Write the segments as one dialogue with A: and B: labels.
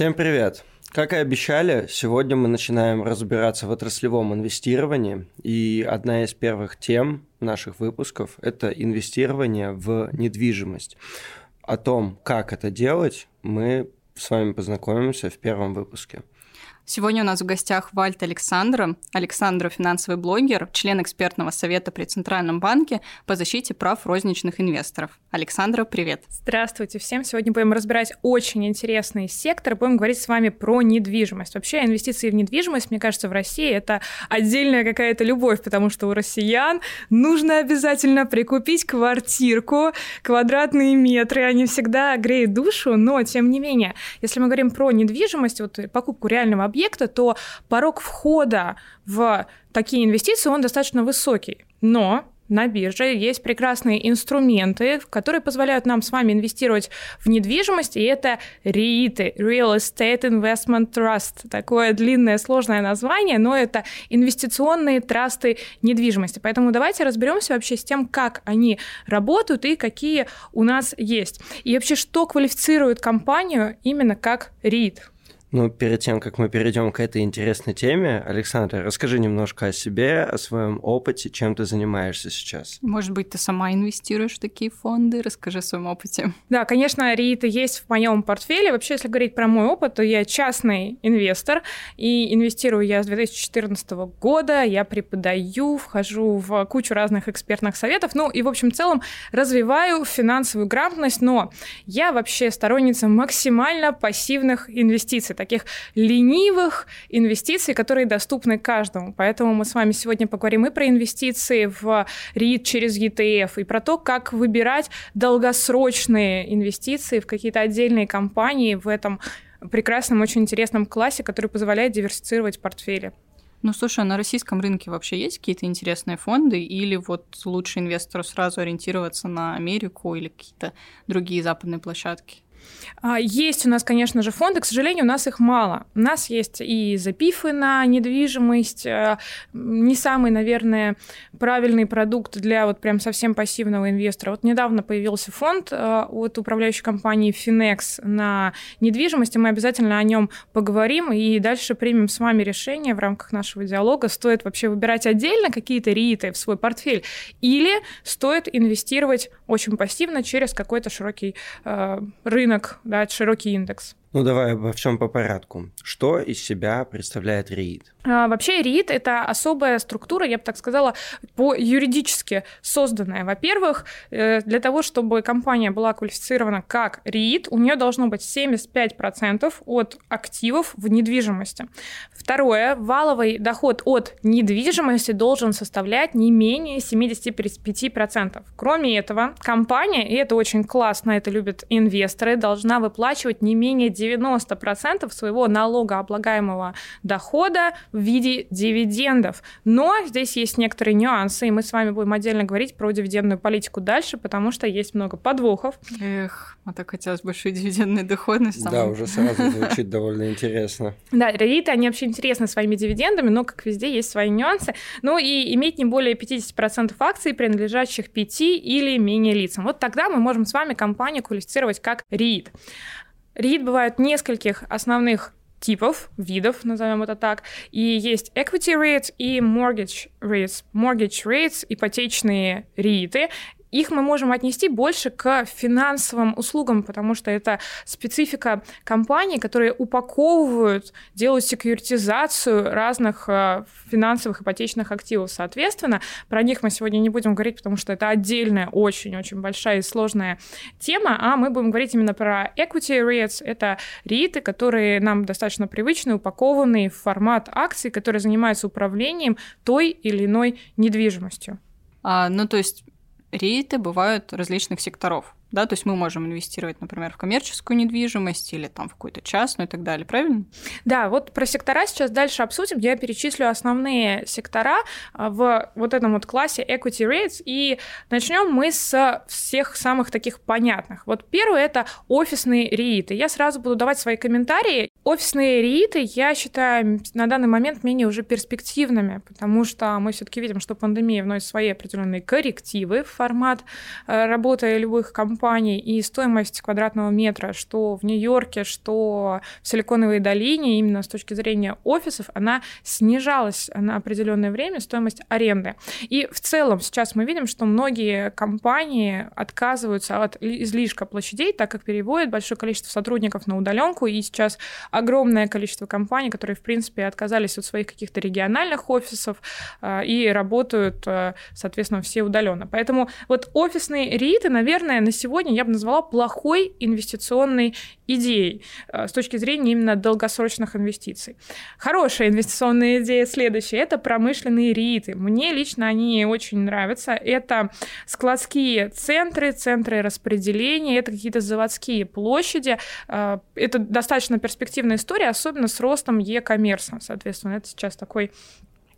A: Всем привет! Как и обещали, сегодня мы начинаем разбираться в отраслевом инвестировании, и одна из первых тем наших выпусков – это инвестирование в недвижимость. О том, как это делать, мы с вами познакомимся в первом выпуске.
B: Сегодня у нас в гостях Вальт Александра. Александра – финансовый блогер, член экспертного совета при Центральном банке по защите прав розничных инвесторов. Александра, привет.
C: Здравствуйте всем. Сегодня будем разбирать очень интересный сектор. Будем говорить с вами про недвижимость. Вообще инвестиции в недвижимость, мне кажется, в России это отдельная какая-то любовь, потому что у россиян нужно обязательно прикупить квартирку, квадратные метры. Они всегда греют душу, но тем не менее, если мы говорим про недвижимость, вот покупку реального объекта, объекта, то порог входа в такие инвестиции, он достаточно высокий. Но на бирже есть прекрасные инструменты, которые позволяют нам с вами инвестировать в недвижимость, и это REIT, Real Estate Investment Trust. Такое длинное, сложное название, но это инвестиционные трасты недвижимости. Поэтому давайте разберемся вообще с тем, как они работают и какие у нас есть. И вообще, что квалифицирует компанию именно как REIT.
A: Ну, перед тем, как мы перейдем к этой интересной теме, Александр, расскажи немножко о себе, о своем опыте, чем ты занимаешься сейчас.
B: Может быть, ты сама инвестируешь в такие фонды? Расскажи о своем опыте.
C: Да, конечно, рииты есть в моем портфеле. Вообще, если говорить про мой опыт, то я частный инвестор, и инвестирую я с 2014 года, я преподаю, вхожу в кучу разных экспертных советов, ну и, в общем, в целом развиваю финансовую грамотность, но я вообще сторонница максимально пассивных инвестиций таких ленивых инвестиций, которые доступны каждому. Поэтому мы с вами сегодня поговорим и про инвестиции в REIT через ETF, и про то, как выбирать долгосрочные инвестиции в какие-то отдельные компании в этом прекрасном, очень интересном классе, который позволяет диверсифицировать портфели.
B: Ну, слушай, а на российском рынке вообще есть какие-то интересные фонды, или вот лучше инвестору сразу ориентироваться на Америку или какие-то другие западные площадки?
C: А, есть у нас, конечно же, фонды, к сожалению, у нас их мало. У нас есть и запифы на недвижимость, э, не самый, наверное, правильный продукт для вот прям совсем пассивного инвестора. Вот недавно появился фонд э, от управляющей компании Finex на недвижимость, и мы обязательно о нем поговорим и дальше примем с вами решение в рамках нашего диалога, стоит вообще выбирать отдельно какие-то рииты в свой портфель или стоит инвестировать очень пассивно через какой-то широкий э, рынок да, широкий индекс.
A: Ну давай обо всем по порядку. Что из себя представляет REIT?
C: А, вообще REIT – это особая структура, я бы так сказала, по юридически созданная. Во-первых, э, для того, чтобы компания была квалифицирована как REIT, у нее должно быть 75% от активов в недвижимости. Второе, валовый доход от недвижимости должен составлять не менее 75%. Кроме этого, компания, и это очень классно, это любят инвесторы, должна выплачивать не менее 90% своего налогооблагаемого дохода в виде дивидендов. Но здесь есть некоторые нюансы, и мы с вами будем отдельно говорить про дивидендную политику дальше, потому что есть много подвохов.
B: Эх, а так хотелось большой дивидендной доходности.
A: Да, уже сразу звучит довольно интересно.
C: Да, рейты, они вообще интересны своими дивидендами, но, как везде, есть свои нюансы. Ну и иметь не более 50% акций, принадлежащих пяти или менее лицам. Вот тогда мы можем с вами компанию квалифицировать как REIT. REIT бывают нескольких основных типов, видов, назовем это так. И есть equity REITs и mortgage REITs. Mortgage REITs, ипотечные рииты, их мы можем отнести больше к финансовым услугам, потому что это специфика компаний, которые упаковывают, делают секьюритизацию разных э, финансовых ипотечных активов. Соответственно, про них мы сегодня не будем говорить, потому что это отдельная, очень-очень большая и сложная тема, а мы будем говорить именно про equity REITs. Это рииты, которые нам достаточно привычны, упакованные в формат акций, которые занимаются управлением той или иной недвижимостью.
B: А, ну, то есть рейты бывают различных секторов да, то есть мы можем инвестировать, например, в коммерческую недвижимость или там в какую-то частную и так далее, правильно?
C: Да, вот про сектора сейчас дальше обсудим. Я перечислю основные сектора а, в вот этом вот классе equity rates, и начнем мы с всех самых таких понятных. Вот первый это офисные рейты. Я сразу буду давать свои комментарии. Офисные рииты, я считаю, на данный момент менее уже перспективными, потому что мы все-таки видим, что пандемия вносит свои определенные коррективы в формат э, работы любых компаний, и стоимость квадратного метра, что в Нью-Йорке, что в Силиконовой долине, именно с точки зрения офисов, она снижалась на определенное время, стоимость аренды. И в целом сейчас мы видим, что многие компании отказываются от излишка площадей, так как переводят большое количество сотрудников на удаленку, и сейчас огромное количество компаний, которые, в принципе, отказались от своих каких-то региональных офисов э, и работают, э, соответственно, все удаленно. Поэтому вот офисные риты, наверное, на сегодня я бы назвала плохой инвестиционной идеей э, с точки зрения именно долгосрочных инвестиций. Хорошая инвестиционная идея следующая – это промышленные риты. Мне лично они очень нравятся. Это складские центры, центры распределения, это какие-то заводские площади. Это достаточно перспективно перспективная история, особенно с ростом e-коммерса. Соответственно, это сейчас такой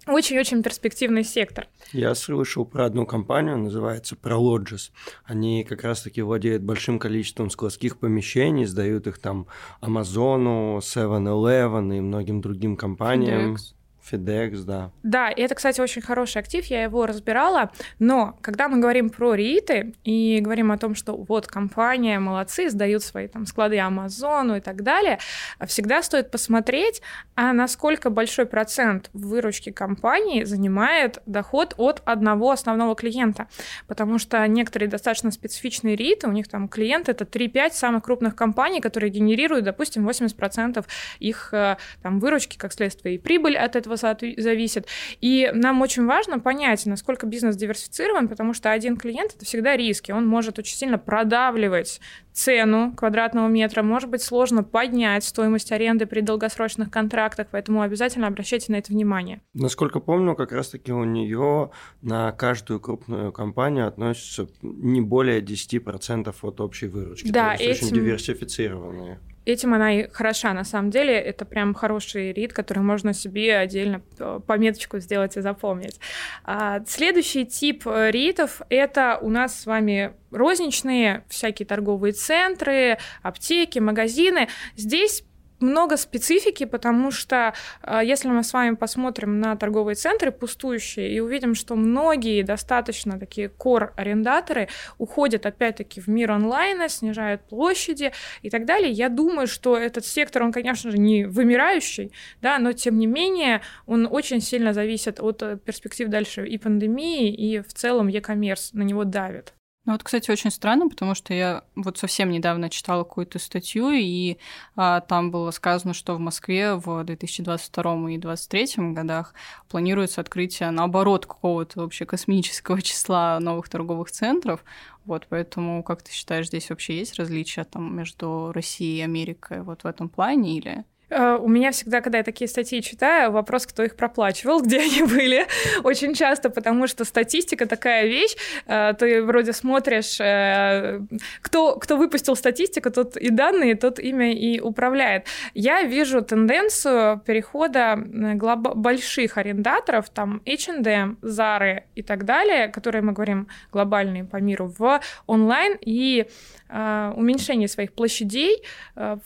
C: очень-очень перспективный сектор.
A: Я слышал про одну компанию, называется Prologis. Они как раз-таки владеют большим количеством складских помещений, сдают их там Амазону, 7-Eleven и многим другим компаниям. FedEx. FedEx, да.
C: Да, и это, кстати, очень хороший актив, я его разбирала, но когда мы говорим про рииты и говорим о том, что вот компания, молодцы, сдают свои там склады Амазону и так далее, всегда стоит посмотреть, а насколько большой процент выручки компании занимает доход от одного основного клиента, потому что некоторые достаточно специфичные рииты, у них там клиенты это 3-5 самых крупных компаний, которые генерируют, допустим, 80% их э, там выручки, как следствие, и прибыль от этого этого зависит. И нам очень важно понять, насколько бизнес диверсифицирован, потому что один клиент — это всегда риски. Он может очень сильно продавливать цену квадратного метра, может быть сложно поднять стоимость аренды при долгосрочных контрактах, поэтому обязательно обращайте на это внимание.
A: Насколько помню, как раз-таки у нее на каждую крупную компанию относится не более 10% от общей выручки.
C: Да,
A: То есть этим... очень диверсифицированные
C: этим она и хороша, на самом деле. Это прям хороший рид, который можно себе отдельно э, пометочку сделать и запомнить. А, следующий тип э, ритов — это у нас с вами розничные всякие торговые центры, аптеки, магазины. Здесь много специфики, потому что э, если мы с вами посмотрим на торговые центры пустующие и увидим, что многие достаточно такие кор-арендаторы уходят опять-таки в мир онлайна, снижают площади и так далее, я думаю, что этот сектор, он, конечно же, не вымирающий, да, но тем не менее он очень сильно зависит от э, перспектив дальше и пандемии, и в целом e-commerce на него давит.
B: Ну вот, кстати, очень странно, потому что я вот совсем недавно читала какую-то статью, и а, там было сказано, что в Москве в 2022 и 2023 годах планируется открытие, наоборот, какого-то вообще космического числа новых торговых центров. Вот, поэтому, как ты считаешь, здесь вообще есть различия там между Россией и Америкой вот в этом плане или
C: у меня всегда, когда я такие статьи читаю, вопрос, кто их проплачивал, где они были, очень часто, потому что статистика такая вещь, э, ты вроде смотришь, э, кто, кто выпустил статистику, тот и данные, тот имя и управляет. Я вижу тенденцию перехода больших арендаторов, там H&M, Zara и так далее, которые мы говорим глобальные по миру, в онлайн и уменьшение своих площадей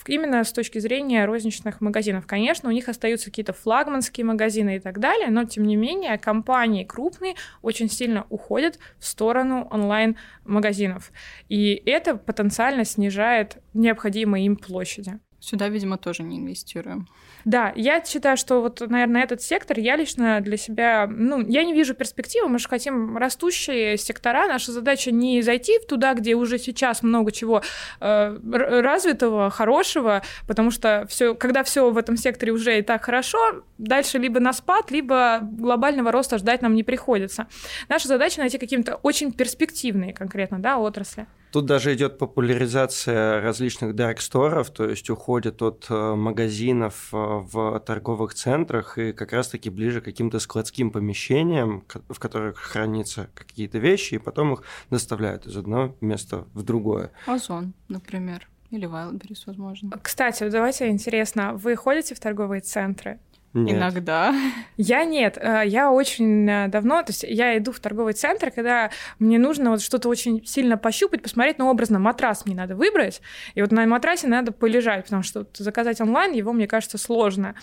C: именно с точки зрения розничных крупных магазинов. Конечно, у них остаются какие-то флагманские магазины и так далее, но тем не менее компании крупные очень сильно уходят в сторону онлайн-магазинов. И это потенциально снижает необходимые им площади.
B: Сюда, видимо, тоже не инвестируем.
C: Да, я считаю, что вот, наверное, этот сектор я лично для себя, ну, я не вижу перспективы, мы же хотим растущие сектора, наша задача не зайти в туда, где уже сейчас много чего э, развитого, хорошего, потому что все, когда все в этом секторе уже и так хорошо, дальше либо на спад, либо глобального роста ждать нам не приходится. Наша задача найти какие-то очень перспективные конкретно, да, отрасли.
A: Тут даже идет популяризация различных дарк-сторов, то есть уходят от э, магазинов э, в торговых центрах и как раз-таки ближе к каким-то складским помещениям, в которых хранятся какие-то вещи, и потом их доставляют из одного места в другое.
B: Озон, например. Или Wildberries, возможно.
C: Кстати, давайте интересно, вы ходите в торговые центры?
B: Нет. Иногда.
C: Я нет. Э, я очень э, давно, то есть я иду в торговый центр, когда мне нужно вот что-то очень сильно пощупать, посмотреть, ну, образно, матрас мне надо выбрать, и вот на матрасе надо полежать, потому что заказать онлайн его, мне кажется, сложно.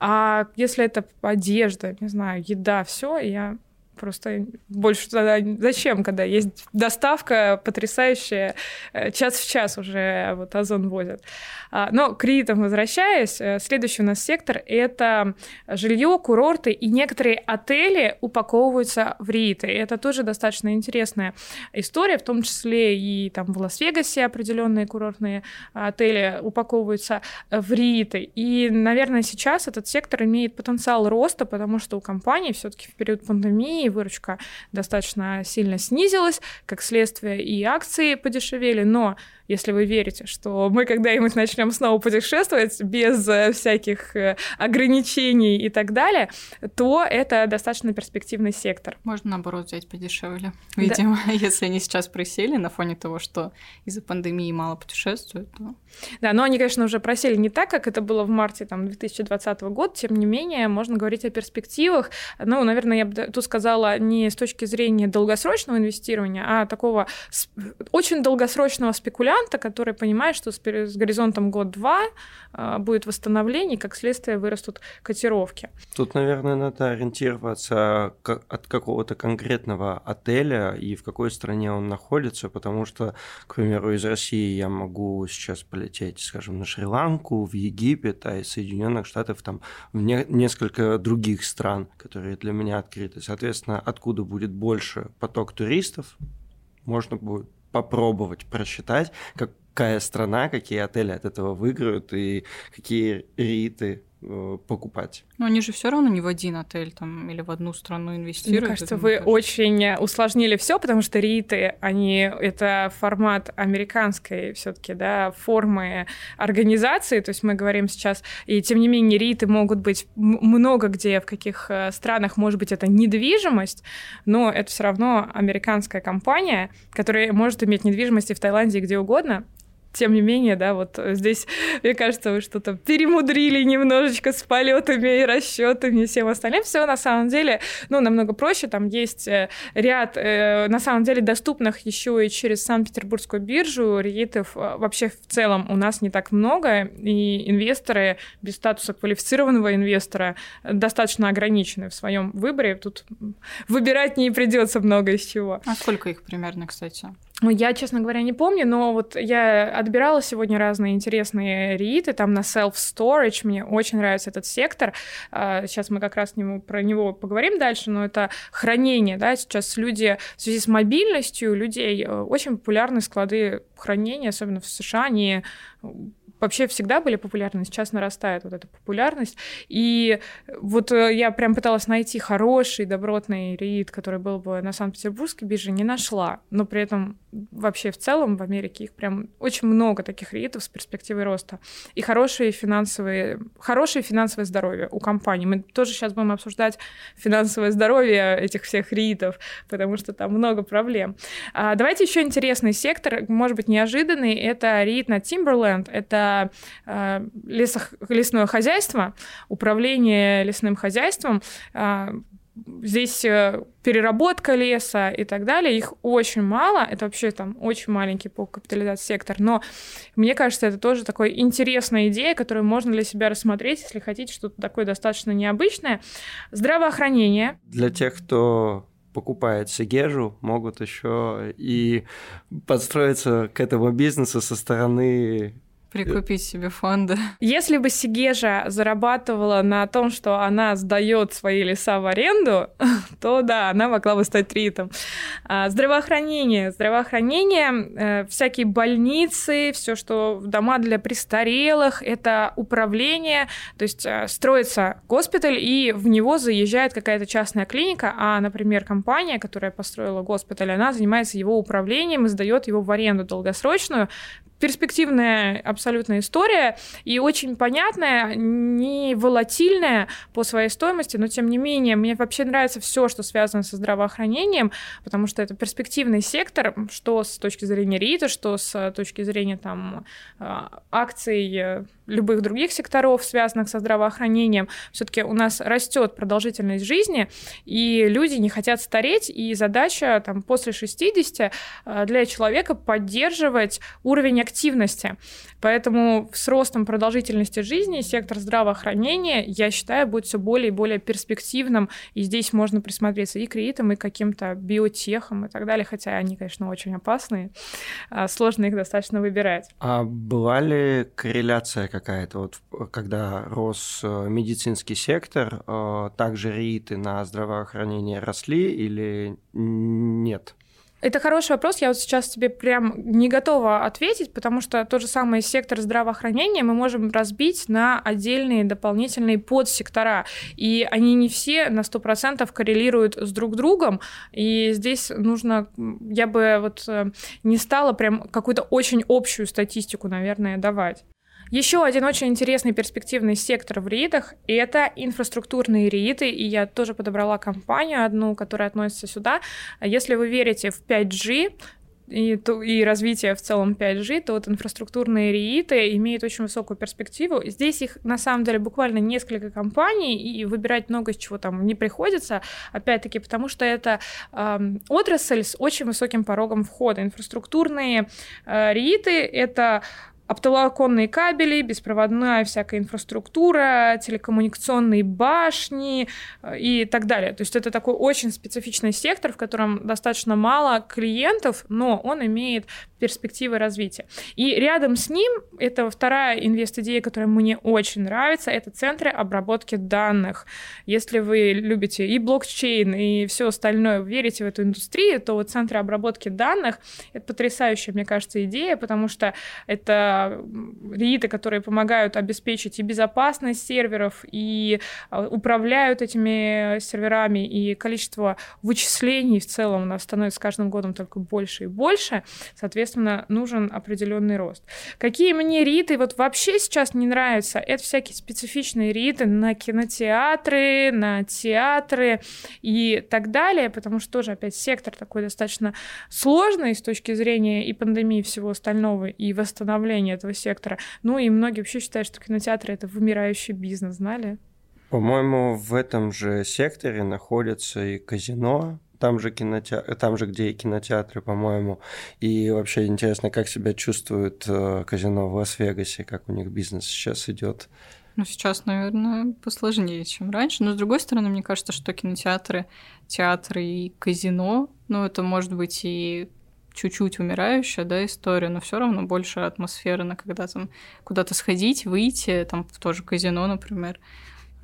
C: А если это одежда, не знаю, еда, все, я Просто больше тогда зачем, когда есть доставка потрясающая, э, час в час уже вот Озон возят. А, но к риитам возвращаясь, э, следующий у нас сектор — это жилье, курорты и некоторые отели упаковываются в рииты. Это тоже достаточно интересная история, в том числе и там в Лас-Вегасе определенные курортные отели упаковываются в рииты. И, наверное, сейчас этот сектор имеет потенциал роста, потому что у компаний все-таки в период пандемии компании выручка достаточно сильно снизилась, как следствие и акции подешевели, но если вы верите, что мы когда-нибудь начнем снова путешествовать без э, всяких э, ограничений и так далее, то это достаточно перспективный сектор.
B: Можно, наоборот, взять подешевле, видимо, да. если они сейчас просели на фоне того, что из-за пандемии мало путешествуют. То...
C: Да, но они, конечно, уже просели не так, как это было в марте там, 2020 года, тем не менее, можно говорить о перспективах. Ну, наверное, я бы тут сказала не с точки зрения долгосрочного инвестирования, а такого очень долгосрочного спекуляции, варианта, который понимает, что с, горизонтом год-два э, будет восстановление, и как следствие вырастут котировки.
A: Тут, наверное, надо ориентироваться от какого-то конкретного отеля и в какой стране он находится, потому что, к примеру, из России я могу сейчас полететь, скажем, на Шри-Ланку, в Египет, а из Соединенных Штатов там в не несколько других стран, которые для меня открыты. Соответственно, откуда будет больше поток туристов, можно будет попробовать просчитать, какая страна, какие отели от этого выиграют и какие риты Э, покупать.
B: Но они же все равно не в один отель там или в одну страну инвестируют.
C: Мне кажется, вы кажется. очень усложнили все, потому что риты, они это формат американской все-таки, да, формы организации. То есть мы говорим сейчас, и тем не менее риты могут быть много где, в каких э, странах, может быть, это недвижимость, но это все равно американская компания, которая может иметь недвижимость и в Таиланде, и где угодно тем не менее, да, вот здесь, мне кажется, вы что-то перемудрили немножечко с полетами и расчетами и всем остальным. Все на самом деле, ну, намного проще. Там есть э, ряд, э, на самом деле, доступных еще и через Санкт-Петербургскую биржу рейтов. Э, вообще, в целом, у нас не так много, и инвесторы без статуса квалифицированного инвестора достаточно ограничены в своем выборе. Тут выбирать не придется много из чего.
B: А сколько их примерно, кстати?
C: Ну, я, честно говоря, не помню, но вот я отбирала сегодня разные интересные рииты, там на self-storage, мне очень нравится этот сектор. Сейчас а, мы как раз нему, про него поговорим дальше, но это хранение, да, сейчас люди в связи с мобильностью людей э, очень популярны склады хранения, особенно в США, они вообще всегда были популярны, сейчас нарастает вот эта популярность. И вот э, я прям пыталась найти хороший, добротный рейд, который был бы на Санкт-Петербургской бирже, не нашла. Но при этом вообще в целом в Америке их прям очень много таких рейдов с перспективой роста. И хорошие финансовые, хорошее финансовое здоровье у компаний. Мы тоже сейчас будем обсуждать финансовое здоровье этих всех рейдов, потому что там много проблем. А, давайте еще интересный сектор, может быть, неожиданный. Это рейд на Timberland. Это э, лесох, лесное хозяйство, управление лесным хозяйством. Э, здесь э, переработка леса и так далее, их очень мало, это вообще там очень маленький по капитализации сектор, но мне кажется, это тоже такой интересная идея, которую можно для себя рассмотреть, если хотите что-то такое достаточно необычное. Здравоохранение.
A: Для тех, кто покупает Сегежу, могут еще и подстроиться к этому бизнесу со стороны
B: Прикупить себе фонды.
C: Если бы Сигежа зарабатывала на том, что она сдает свои леса в аренду, то да, она могла бы стать тритом. А, здравоохранение. Здравоохранение, э, всякие больницы, все, что дома для престарелых, это управление. То есть э, строится госпиталь, и в него заезжает какая-то частная клиника, а, например, компания, которая построила госпиталь, она занимается его управлением и сдает его в аренду долгосрочную. Перспективная абсолютно абсолютно история, и очень понятная, не волатильная по своей стоимости, но тем не менее, мне вообще нравится все, что связано со здравоохранением, потому что это перспективный сектор, что с точки зрения РИТа, что с точки зрения там а, акций э, любых других секторов, связанных со здравоохранением. Все-таки у нас растет продолжительность жизни, и люди не хотят стареть, и задача там, после 60 э, для человека поддерживать уровень активности. Поэтому с ростом продолжительности жизни сектор здравоохранения, я считаю, будет все более и более перспективным, и здесь можно присмотреться и к кредитам, и каким-то биотехам и так далее, хотя они, конечно, очень опасные, а, сложно их достаточно выбирать.
A: А была ли корреляция какая-то, вот когда рос э, медицинский сектор, э, также рииты на здравоохранение росли или нет?
C: Это хороший вопрос. Я вот сейчас тебе прям не готова ответить, потому что тот же самый сектор здравоохранения мы можем разбить на отдельные дополнительные подсектора. И они не все на 100% коррелируют с друг другом. И здесь нужно... Я бы вот э, не стала прям какую-то очень общую статистику, наверное, давать. Еще один очень интересный перспективный сектор в РИИТах – это инфраструктурные РИИТы, и я тоже подобрала компанию одну, которая относится сюда. Если вы верите в 5G, и, то, и развитие в целом 5G, то вот инфраструктурные рииты имеют очень высокую перспективу. Здесь их на самом деле буквально несколько компаний, и выбирать много из чего там не приходится, опять-таки, потому что это э, отрасль с очень высоким порогом входа. Инфраструктурные э, рииты — это оптоволоконные кабели, беспроводная всякая инфраструктура, телекоммуникационные башни э, и так далее. То есть это такой очень специфичный сектор, в котором достаточно мало клиентов, но он имеет перспективы развития. И рядом с ним, это вторая инвест-идея, которая мне очень нравится, это центры обработки данных. Если вы любите и блокчейн, и все остальное, верите в эту индустрию, то вот центры обработки данных — это потрясающая, мне кажется, идея, потому что это рииты, которые помогают обеспечить и безопасность серверов, и а, управляют этими серверами, и количество вычислений в целом у нас становится с каждым годом только больше и больше. Соответственно, нужен определенный рост. Какие мне риты вот вообще сейчас не нравятся? Это всякие специфичные риты на кинотеатры, на театры и так далее, потому что тоже опять сектор такой достаточно сложный с точки зрения и пандемии и всего остального, и восстановления этого сектора. Ну и многие вообще считают, что кинотеатры — это вымирающий бизнес, знали?
A: По-моему, в этом же секторе находится и казино, там же, кинотеатр, там же, где и кинотеатры, по-моему. И вообще интересно, как себя чувствует э, казино в Лас-Вегасе, как у них бизнес сейчас идет.
B: Ну, сейчас, наверное, посложнее, чем раньше. Но, с другой стороны, мне кажется, что кинотеатры, театры и казино, ну, это может быть и чуть-чуть умирающая, да, история, но все равно больше атмосферы на когда там куда-то сходить, выйти, там в то же казино, например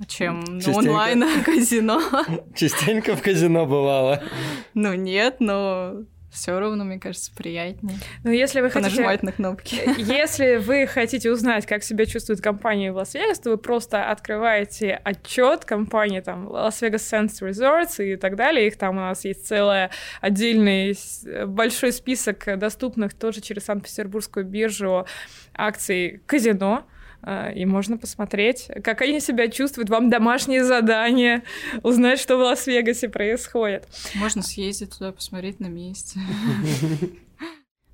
B: чем Частенько... онлайн-казино.
A: Частенько в казино бывало.
B: Ну нет, но все равно, мне кажется, приятнее.
C: Ну, если вы хотите...
B: Нажимать на кнопки.
C: Если вы хотите узнать, как себя чувствует компания в Лас-Вегас, то вы просто открываете отчет компании, там, Las Vegas Sands Resorts и так далее. Их там у нас есть целый отдельный большой список доступных тоже через Санкт-Петербургскую биржу акций казино. А, и можно посмотреть, как они себя чувствуют, вам домашние задания, узнать, что в Лас-Вегасе происходит.
B: Можно съездить туда, посмотреть на месте.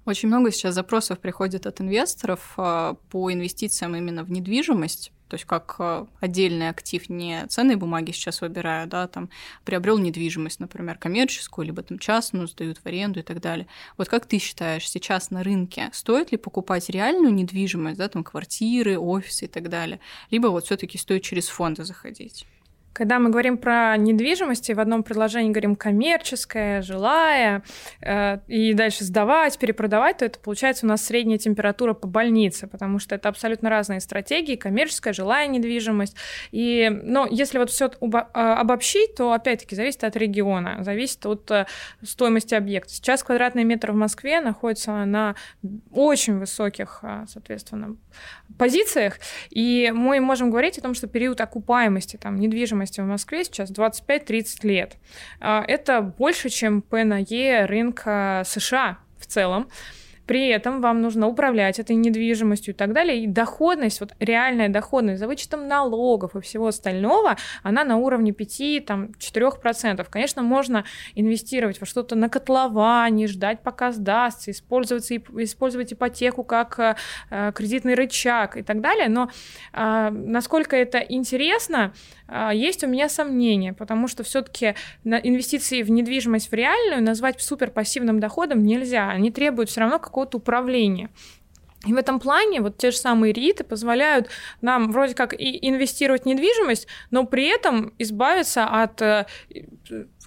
B: Очень много сейчас запросов приходит от инвесторов а, по инвестициям именно в недвижимость то есть как э, отдельный актив, не ценные бумаги сейчас выбираю, да, там приобрел недвижимость, например, коммерческую, либо там частную, сдают в аренду и так далее. Вот как ты считаешь, сейчас на рынке стоит ли покупать реальную недвижимость, да, там квартиры, офисы и так далее, либо вот все таки стоит через фонды заходить?
C: Когда мы говорим про недвижимость, в одном предложении говорим коммерческая, жилая, э, и дальше сдавать, перепродавать, то это получается у нас средняя температура по больнице, потому что это абсолютно разные стратегии, коммерческая, жилая недвижимость. И, но если вот все э, обобщить, то опять-таки зависит от региона, зависит от э, стоимости объекта. Сейчас квадратный метр в Москве находится на очень высоких, э, соответственно, позициях, и мы можем говорить о том, что период окупаемости там недвижимости недвижимости в Москве сейчас 25-30 лет. А, это больше, чем ПНЕ рынка США в целом. При этом вам нужно управлять этой недвижимостью и так далее. И доходность, вот реальная доходность за вычетом налогов и всего остального, она на уровне 5-4%. Конечно, можно инвестировать во что-то на котловане, ждать, пока сдастся, использовать, использовать ипотеку как э, кредитный рычаг и так далее. Но э, насколько это интересно, э, есть у меня сомнения, потому что все-таки инвестиции в недвижимость в реальную назвать супер пассивным доходом нельзя. Они требуют все равно какого-то управления. И в этом плане вот те же самые РИТы позволяют нам вроде как и инвестировать в недвижимость, но при этом избавиться от э,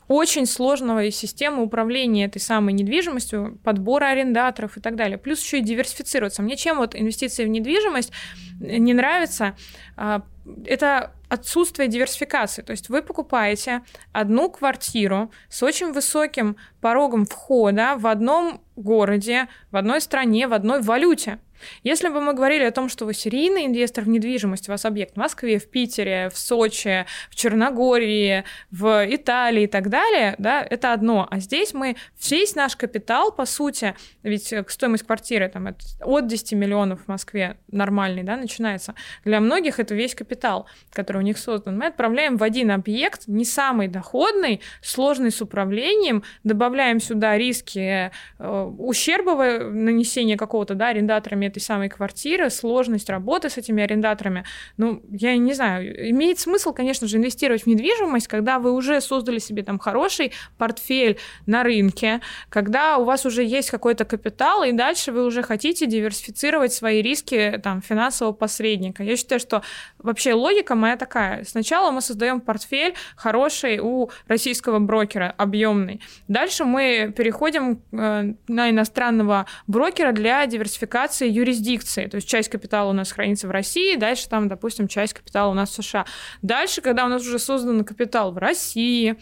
C: очень сложного системы управления этой самой недвижимостью, подбора арендаторов и так далее. Плюс еще и диверсифицироваться. Мне чем вот инвестиции в недвижимость не нравится, а, это отсутствие диверсификации. То есть вы покупаете одну квартиру с очень высоким порогом входа в одном городе, в одной стране, в одной валюте. Если бы мы говорили о том, что вы серийный инвестор в недвижимость, у вас объект в Москве, в Питере, в Сочи, в Черногории, в Италии и так далее, да, это одно. А здесь мы весь наш капитал, по сути, ведь стоимость квартиры там, от 10 миллионов в Москве нормальный, да, начинается. Для многих это весь капитал, который у них создан. Мы отправляем в один объект, не самый доходный, сложный с управлением, добавляем сюда риски э, ущербового нанесения какого-то, да, арендаторами этой самой квартиры, сложность работы с этими арендаторами. Ну, я не знаю, имеет смысл, конечно же, инвестировать в недвижимость, когда вы уже создали себе там хороший портфель на рынке, когда у вас уже есть какой-то капитал, и дальше вы уже хотите диверсифицировать свои риски там финансового посредника. Я считаю, что вообще логика моя такая. Сначала мы создаем портфель хороший у российского брокера, объемный. Дальше мы переходим э, на иностранного брокера для диверсификации юрисдикции. То есть часть капитала у нас хранится в России, дальше там, допустим, часть капитала у нас в США. Дальше, когда у нас уже создан капитал в России,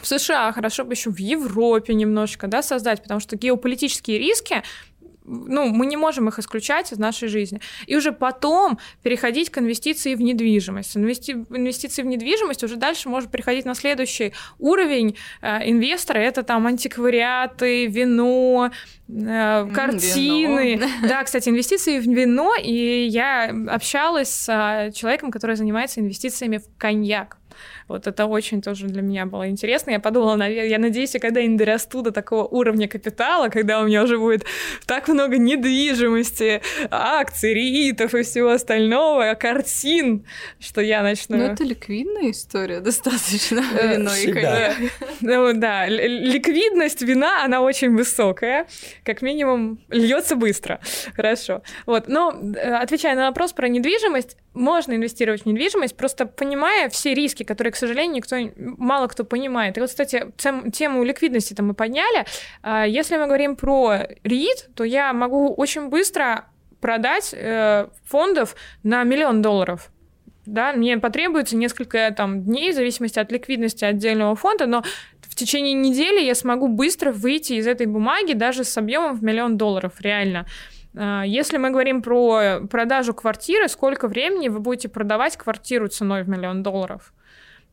C: в США, хорошо бы еще в Европе немножечко, да, создать, потому что геополитические риски ну, мы не можем их исключать из нашей жизни. И уже потом переходить к инвестиции в недвижимость. Инвести... Инвестиции в недвижимость уже дальше может переходить на следующий уровень э, инвестора. Это там антиквариаты, вино, э, картины. Вино. Да, кстати, инвестиции в вино. И я общалась с э, человеком, который занимается инвестициями в коньяк. Вот это очень тоже для меня было интересно. Я подумала, я надеюсь, я когда-нибудь дорасту до такого уровня капитала, когда у меня уже будет так много недвижимости, акций, ритов и всего остального, картин, что я начну...
B: Ну, это ликвидная история достаточно, э, вино и.
C: Ну, да, ликвидность вина, она очень высокая, как минимум льется быстро. Хорошо. Вот, но э, отвечая на вопрос про недвижимость, можно инвестировать в недвижимость, просто понимая все риски, которые, к сожалению, никто, мало кто понимает. И вот, кстати, тем, тему ликвидности-то мы подняли. А, если мы говорим про РИИТ, то я могу очень быстро продать э, фондов на миллион долларов. Да, мне потребуется несколько там, дней в зависимости от ликвидности отдельного фонда, но в течение недели я смогу быстро выйти из этой бумаги даже с объемом в миллион долларов, реально. А, если мы говорим про продажу квартиры, сколько времени вы будете продавать квартиру ценой в миллион долларов?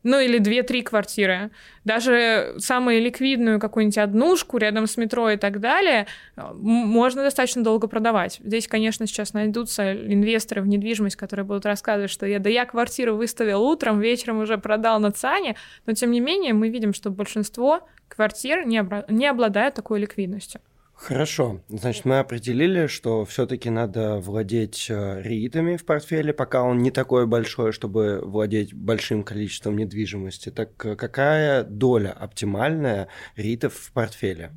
C: Ну или две-три квартиры. Даже самую ликвидную какую-нибудь однушку рядом с метро и так далее а, можно достаточно долго продавать. Здесь, конечно, сейчас найдутся инвесторы в недвижимость, которые будут рассказывать, что я, да я квартиру выставил утром, вечером уже продал на ЦАНе, но тем не менее мы видим, что большинство квартир не, обра- не обладают такой ликвидностью.
A: Хорошо. Значит, мы определили, что все-таки надо владеть э, ритами в портфеле, пока он не такой большой, чтобы владеть большим количеством недвижимости. Так э, какая доля оптимальная ритов в портфеле?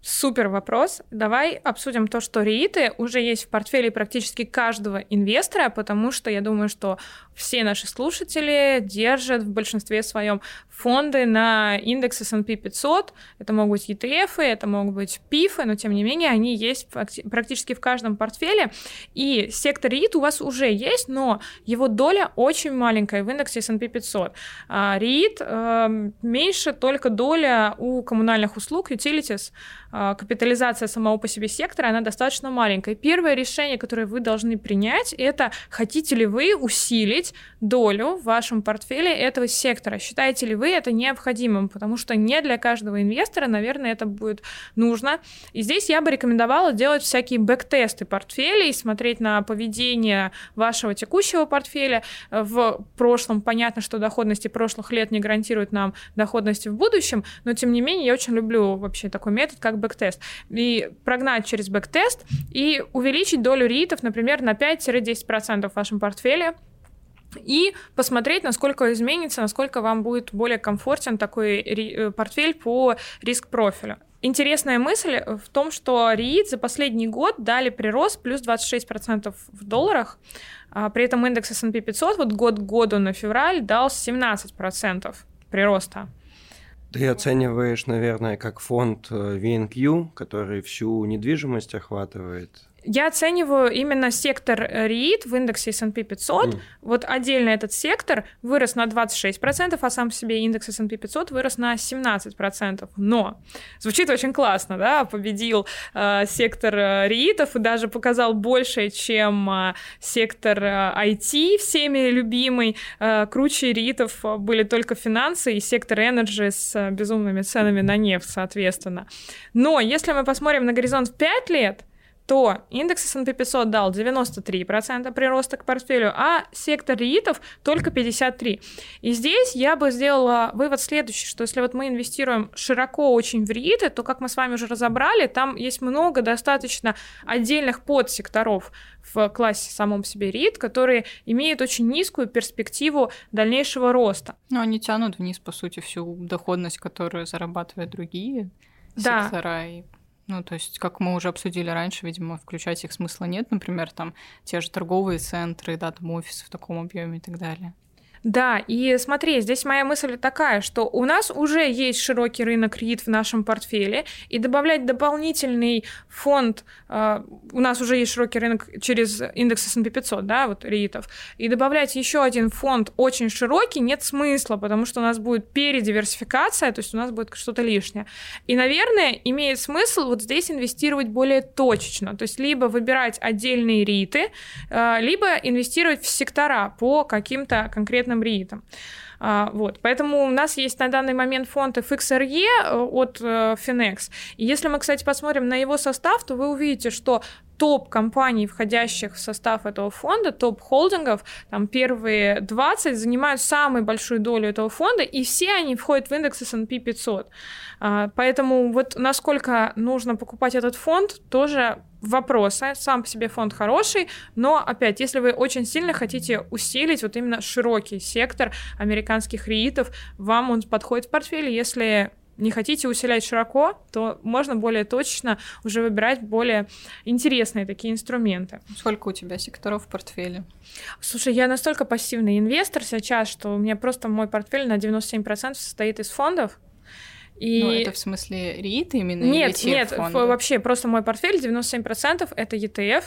C: Супер вопрос. Давай обсудим то, что рииты уже есть в портфеле практически каждого инвестора, потому что я думаю, что все наши слушатели держат в большинстве своем фонды на индекс S&P 500. Это могут быть ETF, это могут быть PIF, но тем не менее они есть практически в каждом портфеле. И сектор REIT у вас уже есть, но его доля очень маленькая в индексе S&P 500. А REIT э, меньше только доля у коммунальных услуг, utilities, э, капитализация самого по себе сектора, она достаточно маленькая. Первое решение, которое вы должны принять, это хотите ли вы усилить увеличить долю в вашем портфеле этого сектора. Считаете ли вы это необходимым? Потому что не для каждого инвестора, наверное, это будет нужно. И здесь я бы рекомендовала делать всякие бэк-тесты портфелей, смотреть на поведение вашего текущего портфеля. В прошлом понятно, что доходности прошлых лет не гарантируют нам доходности в будущем, но тем не менее я очень люблю вообще такой метод, как backtest. И прогнать через backtest и увеличить долю REIT ов, например, на 5-10% в вашем портфеле, и посмотреть, насколько изменится, насколько вам будет более комфортен такой э, портфель по риск-профилю. Интересная мысль в том, что REIT за последний год дали прирост плюс 26% в долларах, а при этом индекс S&P 500 вот год к году на февраль дал 17% прироста.
A: Ты оцениваешь, наверное, как фонд э, VNQ, который всю недвижимость охватывает,
C: я оцениваю именно сектор REIT в индексе S&P 500. Mm. Вот отдельно этот сектор вырос на 26%, а сам по себе индекс S&P 500 вырос на 17%. Но звучит очень классно, да, победил э, сектор REIT и даже показал больше, чем э, сектор э, IT, всеми любимый. Э, круче REIT были только финансы и сектор Energy с э, безумными ценами на нефть, соответственно. Но если мы посмотрим на горизонт в 5 лет, то индекс S&P 500 дал 93% прироста к портфелю, а сектор РИИТов только 53%. И здесь я бы сделала вывод следующий, что если вот мы инвестируем широко очень в РИИТы, то, как мы с вами уже разобрали, там есть много достаточно отдельных подсекторов в классе самом себе РИИТ, которые имеют очень низкую перспективу дальнейшего роста.
B: Ну, они тянут вниз, по сути, всю доходность, которую зарабатывают другие да. сектора, и ну, то есть, как мы уже обсудили раньше, видимо, включать их смысла нет. Например, там те же торговые центры, да, там офисы в таком объеме и так далее.
C: Да, и смотри, здесь моя мысль такая, что у нас уже есть широкий рынок REIT в нашем портфеле, и добавлять дополнительный фонд, э, у нас уже есть широкий рынок через индекс S&P 500, да, вот REITов, и добавлять еще один фонд очень широкий нет смысла, потому что у нас будет передиверсификация, то есть у нас будет что-то лишнее. И, наверное, имеет смысл вот здесь инвестировать более точечно, то есть либо выбирать отдельные REITы, э, либо инвестировать в сектора по каким-то конкретным конкретным риитом. А, вот. Поэтому у нас есть на данный момент фонд FXRE э, от э, Finex. И если мы, кстати, посмотрим на его состав, то вы увидите, что топ компаний, входящих в состав этого фонда, топ холдингов, там первые 20 занимают самую большую долю этого фонда, и все они входят в индекс S&P 500. А, поэтому вот насколько нужно покупать этот фонд, тоже вопросы. Сам по себе фонд хороший, но, опять, если вы очень сильно хотите усилить вот именно широкий сектор американских реитов, вам он подходит в портфель. Если не хотите усилять широко, то можно более точно уже выбирать более интересные такие инструменты.
B: Сколько у тебя секторов в портфеле?
C: Слушай, я настолько пассивный инвестор сейчас, что у меня просто мой портфель на 97% состоит из фондов,
B: и... Ну, это в смысле РИИТ именно?
C: Нет, нет, вообще просто мой портфель 97% это ETF,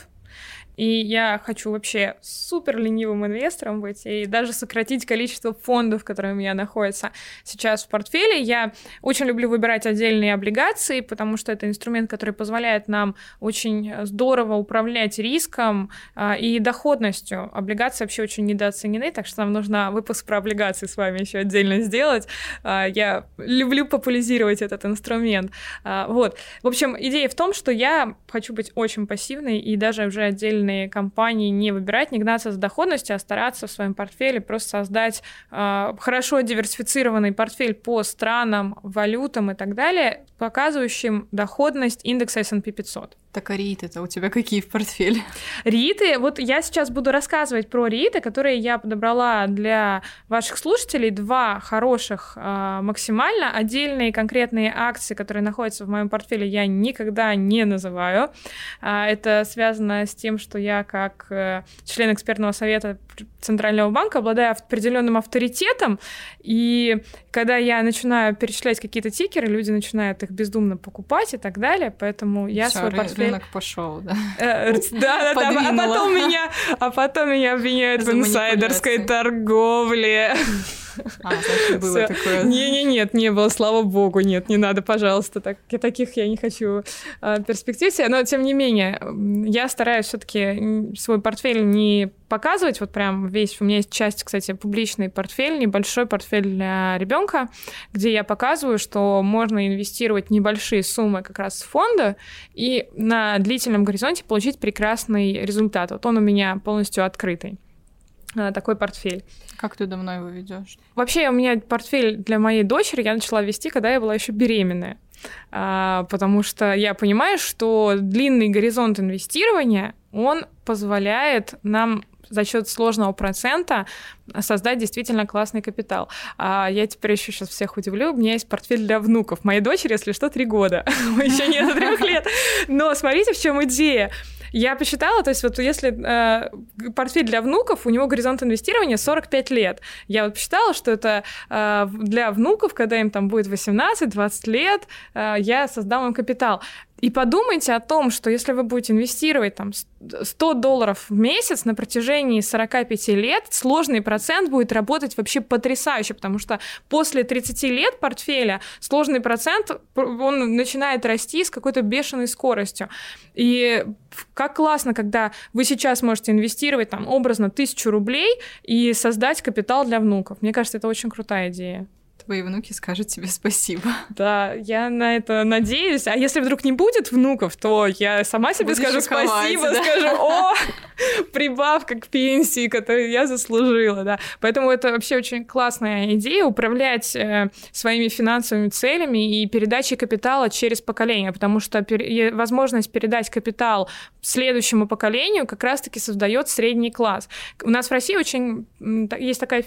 C: и я хочу вообще супер ленивым инвестором быть и даже сократить количество фондов, которые у меня находятся сейчас в портфеле. Я очень люблю выбирать отдельные облигации, потому что это инструмент, который позволяет нам очень здорово управлять риском а, и доходностью. Облигации вообще очень недооценены, так что нам нужно выпуск про облигации с вами еще отдельно сделать. А, я люблю популяризировать этот инструмент. А, вот. В общем, идея в том, что я хочу быть очень пассивной и даже уже отдельно отдельные компании не выбирать, не гнаться за доходностью, а стараться в своем портфеле просто создать э, хорошо диверсифицированный портфель по странам, валютам и так далее, показывающим доходность индекса S&P 500.
B: Так а рииты-то у тебя какие в портфеле?
C: Рииты, вот я сейчас буду рассказывать про рииты, которые я подобрала для ваших слушателей. Два хороших э, максимально. Отдельные конкретные акции, которые находятся в моем портфеле, я никогда не называю. Э, это связано с тем, что я как э, член экспертного совета Центрального банка обладаю определенным авторитетом, и когда я начинаю перечислять какие-то тикеры, люди начинают их бездумно покупать и так далее, поэтому я
B: Всё, свой портфель... рынок пошел, да?
C: Э, да, да, да, а потом меня, а потом меня обвиняют в инсайдерской торговле.
B: А, значит, было такое.
C: Не, не, нет, не было, слава богу, нет, не надо, пожалуйста, так, таких я не хочу э, перспектив Но тем не менее, я стараюсь все-таки свой портфель не показывать, вот прям весь. У меня есть часть, кстати, публичный портфель, небольшой портфель для ребенка, где я показываю, что можно инвестировать небольшие суммы как раз с фонда и на длительном горизонте получить прекрасный результат. Вот он у меня полностью открытый а, такой портфель.
B: Как ты давно его ведешь?
C: Вообще, у меня портфель для моей дочери я начала вести, когда я была еще беременная. А, потому что я понимаю, что длинный горизонт инвестирования, он позволяет нам за счет сложного процента создать действительно классный капитал. А я теперь еще сейчас всех удивлю. У меня есть портфель для внуков. Моей дочери, если что, три года. Еще нет трех лет. Но смотрите, в чем идея. Я посчитала, то есть вот если э, портфель для внуков, у него горизонт инвестирования 45 лет. Я вот посчитала, что это э, для внуков, когда им там будет 18-20 лет, э, я создам им капитал. И подумайте о том, что если вы будете инвестировать там 100 долларов в месяц на протяжении 45 лет, сложный процент будет работать вообще потрясающе, потому что после 30 лет портфеля сложный процент, он начинает расти с какой-то бешеной скоростью. И как классно, когда вы сейчас можете инвестировать там образно тысячу рублей и создать капитал для внуков. Мне кажется, это очень крутая идея
B: твои внуки скажут тебе спасибо.
C: Да, я на это надеюсь. А если вдруг не будет внуков, то я сама себе Будешь скажу спасибо, да? скажу, о, прибавка к пенсии, которую я заслужила, да. Поэтому это вообще очень классная идея управлять э, своими финансовыми целями и передачей капитала через поколение, потому что пер... возможность передать капитал следующему поколению как раз-таки создает средний класс. У нас в России очень есть такая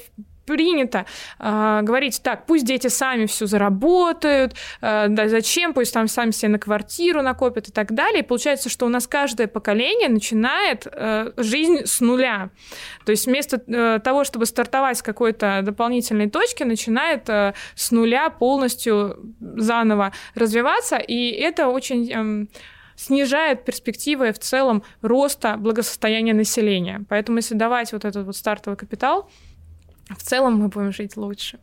C: принято э, говорить, так, пусть дети сами все заработают, э, да зачем, пусть там сами себе на квартиру накопят и так далее. И получается, что у нас каждое поколение начинает э, жизнь с нуля. То есть вместо э, того, чтобы стартовать с какой-то дополнительной точки, начинает э, с нуля полностью заново развиваться, и это очень... Э, снижает перспективы в целом роста благосостояния населения. Поэтому если давать вот этот вот стартовый капитал, в целом мы будем жить лучше.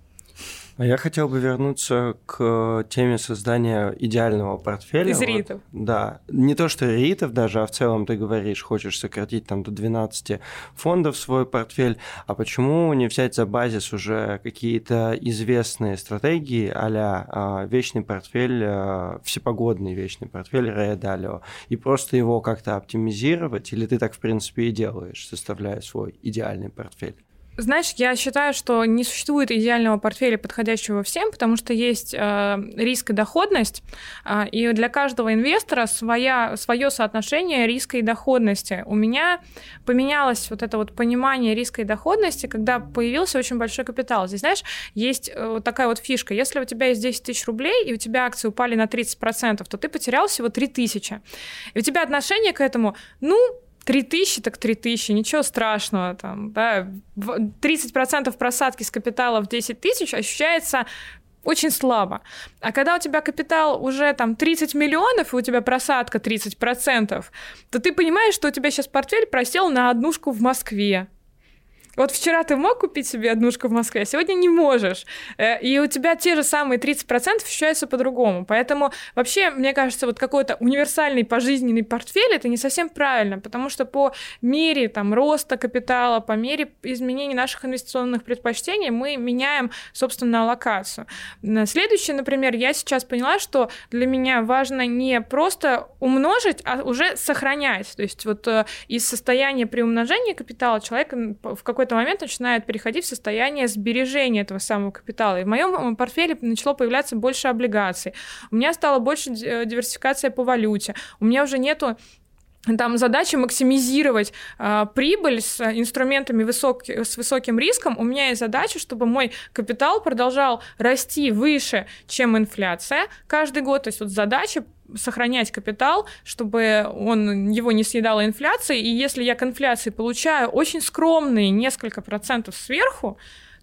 A: А я хотел бы вернуться к теме создания идеального портфеля.
C: Из ритов.
A: Вот, да. Не то, что ритов даже, а в целом ты говоришь, хочешь сократить там до 12 фондов свой портфель. А почему не взять за базис уже какие-то известные стратегии а-ля а, вечный портфель, а, всепогодный вечный портфель Рэя Далио, и просто его как-то оптимизировать? Или ты так, в принципе, и делаешь, составляя свой идеальный портфель?
C: Знаешь, я считаю, что не существует идеального портфеля, подходящего всем, потому что есть э, риск и доходность, э, и для каждого инвестора своя, свое соотношение риска и доходности. У меня поменялось вот это вот понимание риска и доходности, когда появился очень большой капитал. Здесь, знаешь, есть э, такая вот фишка. Если у тебя есть 10 тысяч рублей, и у тебя акции упали на 30%, то ты потерял всего 3 тысячи. И у тебя отношение к этому, ну, 3000, так 3000, ничего страшного. Там, да, 30% просадки с капитала в 10 тысяч ощущается очень слабо. А когда у тебя капитал уже там 30 миллионов, и у тебя просадка 30%, то ты понимаешь, что у тебя сейчас портфель просел на однушку в Москве, вот вчера ты мог купить себе однушку в Москве, а сегодня не можешь. Э, и у тебя те же самые 30% ощущаются по-другому. Поэтому вообще, мне кажется, вот какой-то универсальный пожизненный портфель это не совсем правильно, потому что по мере там, роста капитала, по мере изменений наших инвестиционных предпочтений мы меняем, собственно, локацию. Следующее, например, я сейчас поняла, что для меня важно не просто умножить, а уже сохранять. То есть вот э, из состояния при умножении капитала человек в какой-то какой-то момент начинает переходить в состояние сбережения этого самого капитала. И в моем портфеле начало появляться больше облигаций. У меня стало больше э, диверсификация по валюте. У меня уже нету там задача максимизировать э, прибыль с инструментами высок, с высоким риском. У меня есть задача, чтобы мой капитал продолжал расти выше, чем инфляция каждый год. То есть вот задача сохранять капитал, чтобы он его не съедала инфляция. И если я к инфляции получаю очень скромные несколько процентов сверху,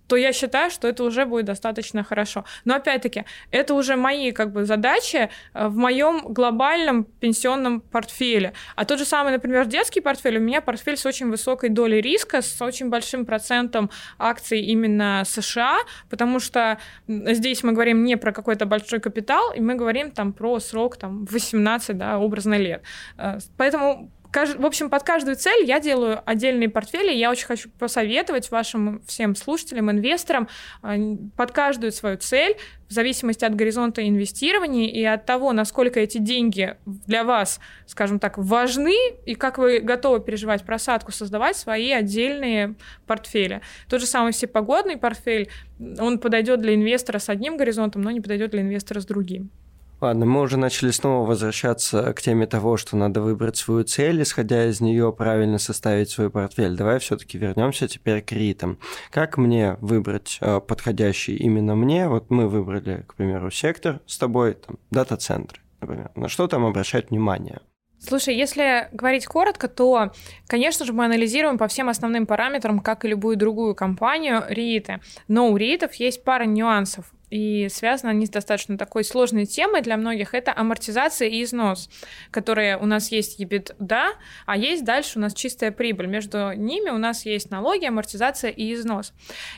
C: то я считаю, что это уже будет достаточно хорошо. Но опять-таки, это уже мои как бы задачи э, в моем глобальном пенсионном портфеле. А тот же самый, например, детский портфель, у меня портфель с очень высокой долей риска, с очень большим процентом акций именно США, потому что здесь мы говорим не про какой-то большой капитал, и мы говорим там про срок там 18, да, образно лет. Э, поэтому в общем, под каждую цель я делаю отдельные портфели. Я очень хочу посоветовать вашим всем слушателям, инвесторам а, под каждую свою цель, в зависимости от горизонта инвестирования и от того, насколько эти деньги для вас, скажем так, важны, и как вы готовы переживать просадку, создавать свои отдельные портфели. Тот же самый всепогодный портфель, он подойдет для инвестора с одним горизонтом, но не подойдет для инвестора с другим.
A: Ладно, мы уже начали снова возвращаться к теме того, что надо выбрать свою цель, исходя из нее правильно составить свой портфель. Давай все-таки вернемся теперь к ритам. Как мне выбрать э, подходящий именно мне? Вот мы выбрали, к примеру, сектор с тобой, там, дата-центры, например. На что там обращать внимание?
C: Слушай, если говорить коротко, то, конечно же, мы анализируем по всем основным параметрам, как и любую другую компанию, рииты. Но у риитов есть пара нюансов и связаны они с достаточно такой сложной темой для многих, это амортизация и износ, которые у нас есть EBITDA, а есть дальше у нас чистая прибыль. Между ними у нас есть налоги, амортизация и износ.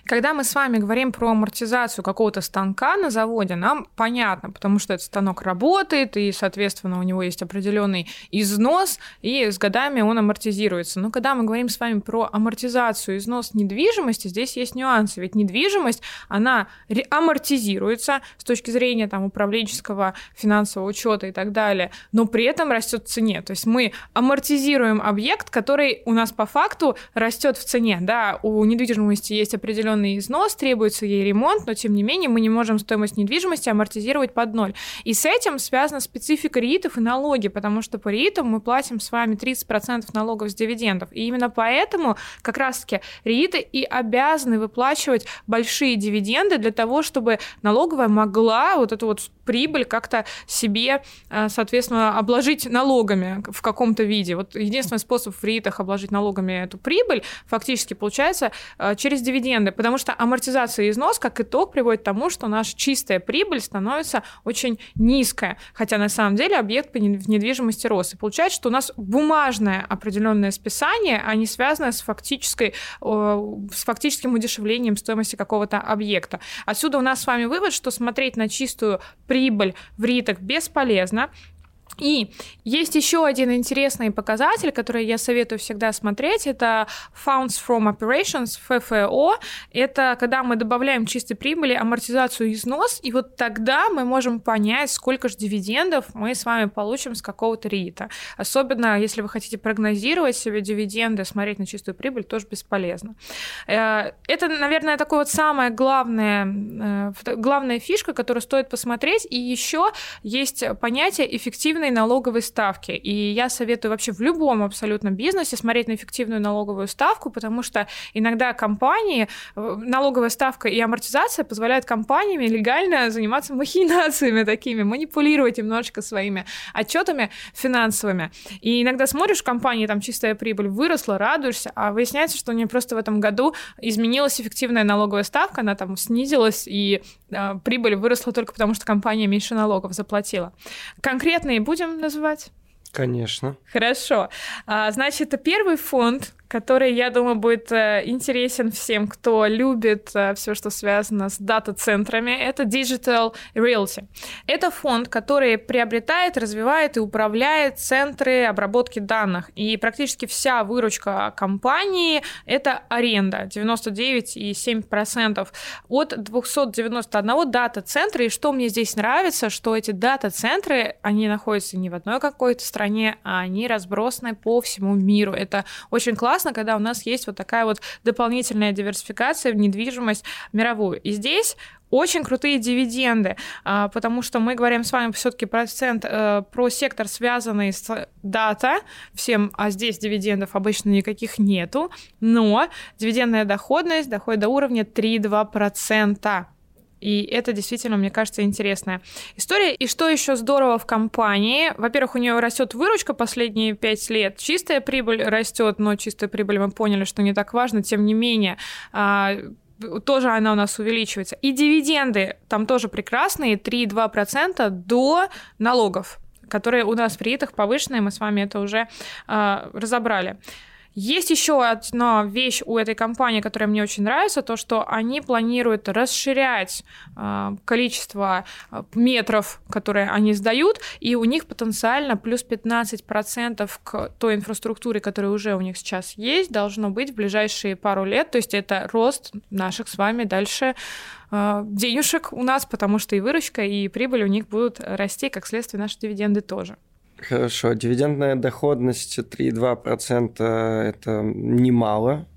C: Когда мы с вами говорим про амортизацию какого-то станка на заводе, нам понятно, потому что этот станок работает, и, соответственно, у него есть определенный износ, и с годами он амортизируется. Но когда мы говорим с вами про амортизацию, износ недвижимости, здесь есть нюансы, ведь недвижимость, она амортизируется амортизируется с точки зрения там, управленческого финансового учета и так далее, но при этом растет в цене. То есть мы амортизируем объект, который у нас по факту растет в цене. Да, у недвижимости есть определенный износ, требуется ей ремонт, но тем не менее мы не можем стоимость недвижимости амортизировать под ноль. И с этим связана специфика риитов и налоги, потому что по риитам мы платим с вами 30% налогов с дивидендов. И именно поэтому как раз-таки рииты и обязаны выплачивать большие дивиденды для того, чтобы налоговая могла вот эту вот прибыль как-то себе, э, соответственно, обложить налогами в каком-то виде. Вот единственный способ в РИИТах обложить налогами эту прибыль фактически получается э, через дивиденды, потому что амортизация и износ как итог приводит к тому, что наша чистая прибыль становится очень низкая, хотя на самом деле объект в недвижимости рос. И получается, что у нас бумажное определенное списание, а не связанное с, фактической, с фактическим удешевлением стоимости какого-то объекта. Отсюда у нас с вами вывод, что смотреть на чистую прибыль прибыль в ритах бесполезна. И есть еще один интересный показатель, который я советую всегда смотреть, это Funds from Operations, ФФО. Это когда мы добавляем чистой прибыли, амортизацию износ, и вот тогда мы можем понять, сколько же дивидендов мы с вами получим с какого-то рита. Особенно, если вы хотите прогнозировать себе дивиденды, смотреть на чистую прибыль, тоже бесполезно. Э, это, наверное, такое вот самое главное, э, главная фишка, которую стоит посмотреть. И еще есть понятие эффективной эффективной налоговой ставки. И я советую вообще в любом абсолютно бизнесе смотреть на эффективную налоговую ставку, потому что иногда компании, э, налоговая ставка и амортизация позволяют компаниями легально заниматься махинациями такими, манипулировать немножечко своими отчетами финансовыми. И иногда смотришь, в компании там чистая прибыль выросла, радуешься, а выясняется, что у нее просто в этом году изменилась эффективная налоговая ставка, она там снизилась, и прибыль выросла только потому, что компания меньше налогов заплатила. Конкретные будем называть?
A: Конечно.
C: Хорошо. А, значит, первый фонд который, я думаю, будет э, интересен всем, кто любит э, все, что связано с дата-центрами. Это Digital Realty. Это фонд, который приобретает, развивает и управляет центры обработки данных. И практически вся выручка компании — это аренда, 99,7% от 291 дата-центра. И что мне здесь нравится, что эти дата-центры, они находятся не в одной какой-то стране, а они разбросаны по всему миру. Это очень классно, классно, когда у нас есть вот такая вот дополнительная диверсификация в недвижимость мировую. И здесь очень крутые дивиденды, а, потому что мы говорим с вами все-таки процент э, про сектор, связанный с дата, всем, а здесь дивидендов обычно никаких нету, но дивидендная доходность доходит до уровня 3-2%. И это действительно, мне кажется, интересная история. И что еще здорово в компании? Во-первых, у нее растет выручка последние пять лет. Чистая прибыль растет, но чистая прибыль мы поняли, что не так важно. Тем не менее, а, тоже она у нас увеличивается. И дивиденды там тоже прекрасные, 3,2% до налогов которые у нас при этих повышенные, мы с вами это уже э, разобрали. Есть еще одна вещь у этой компании, которая мне очень нравится, то, что они планируют расширять э, количество а, метров, которые они сдают, и у них потенциально плюс 15% к той инфраструктуре, которая уже у них сейчас есть, должно быть в ближайшие пару лет. То есть это рост наших с вами дальше э, денежек у нас, потому что и выручка, и прибыль у них будут расти, как следствие наши дивиденды тоже.
A: Хорошо, дивидендная доходность 3,2% это немало,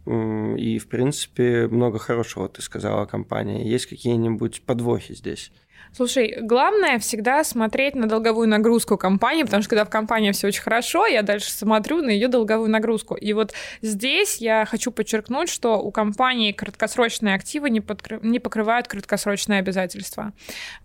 A: и, в принципе, много хорошего ты сказала о компании. Есть какие-нибудь подвохи здесь?
C: Слушай, главное всегда смотреть на долговую нагрузку компании, потому что когда в компании все очень хорошо, я дальше смотрю на ее долговую нагрузку. И вот здесь я хочу подчеркнуть, что у компании краткосрочные активы не, подкры... не покрывают краткосрочные обязательства.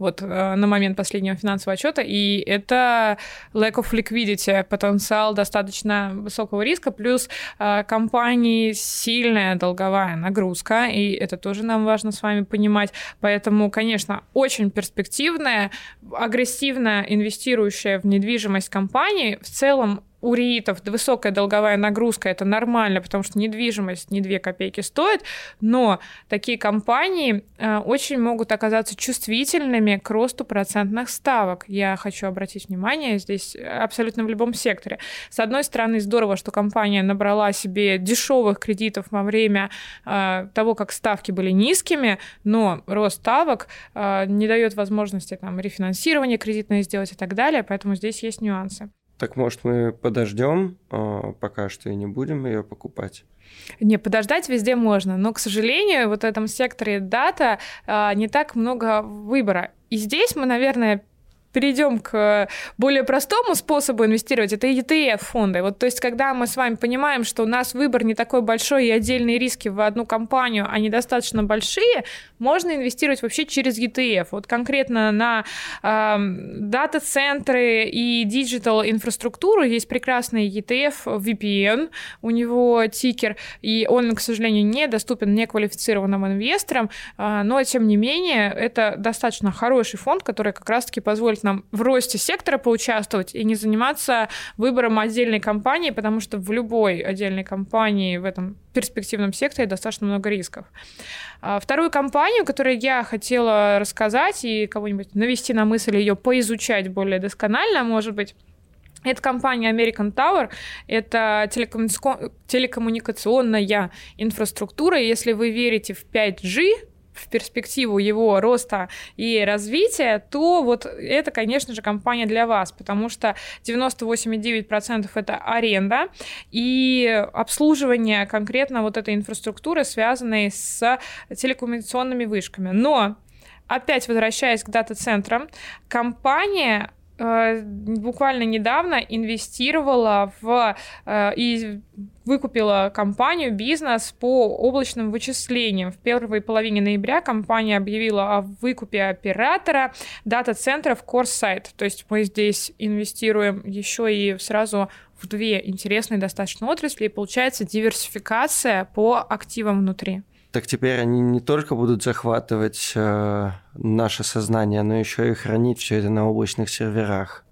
C: Вот э, на момент последнего финансового отчета. И это lack of liquidity, потенциал достаточно высокого риска, плюс э, компании сильная долговая нагрузка, и это тоже нам важно с вами понимать. Поэтому, конечно, очень перспективно перспективная, агрессивно инвестирующая в недвижимость компании в целом у риитов высокая долговая нагрузка, это нормально, потому что недвижимость не 2 копейки стоит, но такие компании э, очень могут оказаться чувствительными к росту процентных ставок. Я хочу обратить внимание здесь абсолютно в любом секторе. С одной стороны, здорово, что компания набрала себе дешевых кредитов во время э, того, как ставки были низкими, но рост ставок э, не дает возможности там, рефинансирования кредитное сделать и так далее, поэтому здесь есть нюансы.
A: Так может мы подождем, а, пока что и не будем ее покупать?
C: Не, подождать везде можно, но, к сожалению, вот в этом секторе дата а, не так много выбора. И здесь мы, наверное, перейдем к более простому способу инвестировать, это ETF-фонды. Вот, то есть, когда мы с вами понимаем, что у нас выбор не такой большой и отдельные риски в одну компанию, они достаточно большие, можно инвестировать вообще через ETF. Вот конкретно на э, дата-центры и digital -инфраструктуру есть прекрасный ETF VPN, у него тикер, и он, к сожалению, не доступен неквалифицированным инвесторам, э, но, тем не менее, это достаточно хороший фонд, который как раз-таки позволит нам в росте сектора поучаствовать и не заниматься выбором отдельной компании, потому что в любой отдельной компании в этом перспективном секторе достаточно много рисков. А вторую компанию, которую я хотела рассказать и кого-нибудь навести на мысль ее поизучать более досконально, может быть, это компания American Tower, это телекоммуникационная инфраструктура. Если вы верите в 5G, в перспективу его роста и развития, то вот это, конечно же, компания для вас, потому что 98,9% это аренда и обслуживание конкретно вот этой инфраструктуры, связанной с телекоммуникационными вышками. Но Опять возвращаясь к дата-центрам, компания буквально недавно инвестировала в э, и выкупила компанию, бизнес по облачным вычислениям. В первой половине ноября компания объявила о выкупе оператора дата-центров CoreSite. То есть мы здесь инвестируем еще и сразу в две интересные достаточно отрасли, и получается диверсификация по активам внутри.
A: Так теперь они не только будут захватывать э, наше сознание, но еще и хранить все это на облачных серверах.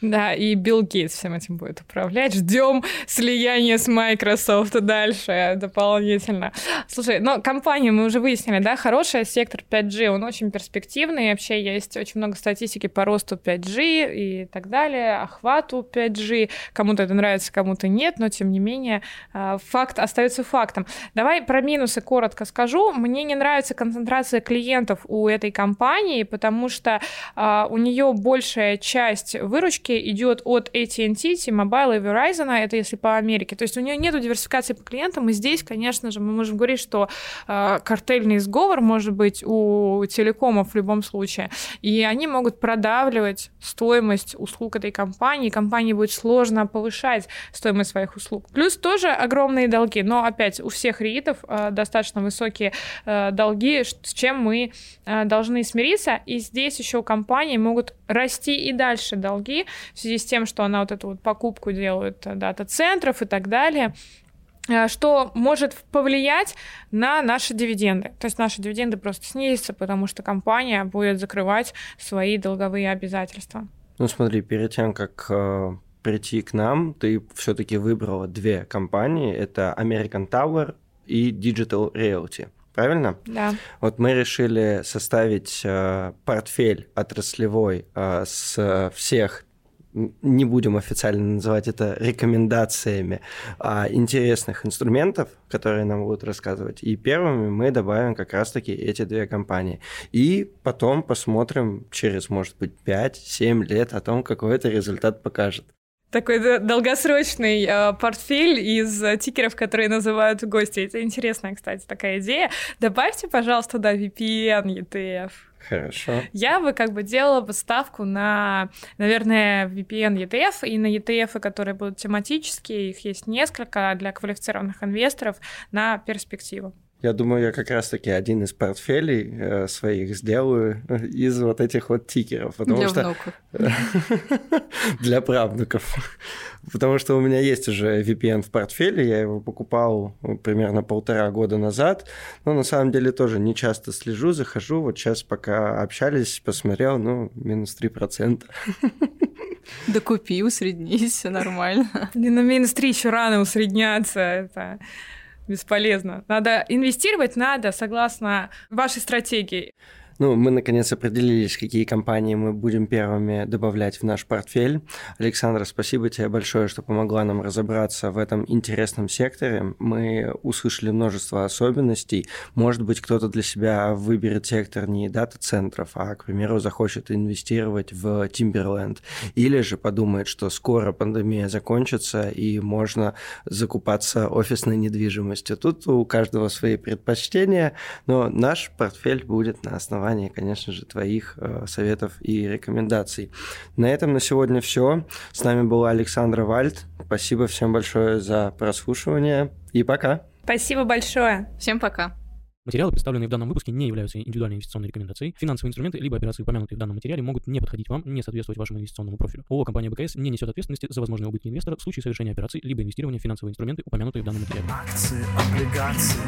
C: Да, и Билл Гейтс всем этим будет управлять. Ждем слияния с Microsoft дальше дополнительно. Слушай, ну, компания мы уже выяснили, да, хорошая, сектор 5G, он очень перспективный, вообще есть очень много статистики по росту 5G и так далее, охвату 5G. Кому-то это нравится, кому-то нет, но тем не менее а, факт остается фактом. Давай про минусы коротко скажу. Мне не нравится концентрация клиентов у этой компании, потому что а, у нее большая часть выручки идет от AT&T, T-Mobile и Verizon, это если по Америке. То есть у нее нет диверсификации по клиентам, и здесь, конечно же, мы можем говорить, что э, картельный сговор может быть у телекомов в любом случае, и они могут продавливать стоимость услуг этой компании, компании будет сложно повышать стоимость своих услуг. Плюс тоже огромные долги, но опять у всех риитов э, достаточно высокие э, долги, с чем мы э, должны смириться, и здесь еще компании могут расти и дальше долги, в связи с тем, что она вот эту вот покупку делает э, дата-центров и так далее. Э, что может повлиять на наши дивиденды. То есть наши дивиденды просто снизятся, потому что компания будет закрывать свои долговые обязательства.
A: Ну смотри, перед тем, как э, прийти к нам, ты все-таки выбрала две компании. Это American Tower и Digital Realty. Правильно?
C: Да.
A: Вот мы решили составить э, портфель отраслевой э, с всех не будем официально называть это рекомендациями, а интересных инструментов, которые нам будут рассказывать. И первыми мы добавим как раз-таки эти две компании. И потом посмотрим через, может быть, 5-7 лет о том, какой это результат покажет
C: такой долгосрочный э, портфель из э, тикеров, которые называют гости. Это интересная, кстати, такая идея. Добавьте, пожалуйста, туда VPN, ETF.
A: Хорошо.
C: Я бы как бы делала бы ставку на, наверное, VPN ETF и на ETF, которые будут тематические, их есть несколько для квалифицированных инвесторов на перспективу.
A: Я думаю, я как раз-таки один из портфелей э, своих сделаю э, из вот этих вот тикеров.
B: Потому для что... внуков.
A: для правнуков. Потому что у меня есть уже VPN в портфеле, я его покупал ну, примерно полтора года назад, но на самом деле тоже не часто слежу, захожу, вот сейчас пока общались, посмотрел, ну, минус 3%.
B: Да купи, усреднись, все нормально.
C: Не на минус 3 еще рано усредняться, это бесполезно. Надо инвестировать, надо согласно вашей стратегии.
A: Ну, мы наконец определились, какие компании мы будем первыми добавлять в наш портфель. Александра, спасибо тебе большое, что помогла нам разобраться в этом интересном секторе. Мы услышали множество особенностей. Может быть, кто-то для себя выберет сектор не дата-центров, а, к примеру, захочет инвестировать в Timberland. Или же подумает, что скоро пандемия закончится и можно закупаться офисной недвижимостью. Тут у каждого свои предпочтения, но наш портфель будет на основании основании, конечно же, твоих э, советов и рекомендаций. На этом на сегодня все. С нами была Александра Вальд. Спасибо всем большое за прослушивание и пока.
C: Спасибо большое.
B: Всем пока.
D: Материалы, представленные в данном выпуске, не являются индивидуальной инвестиционной рекомендацией. Финансовые инструменты либо операции, упомянутые в данном материале, могут не подходить вам, не соответствовать вашему инвестиционному профилю. ООО «Компания БКС» не несет ответственности за возможные убытки инвестора в случае совершения операций либо инвестирования в финансовые инструменты, упомянутые в данном материале. Акции, облигации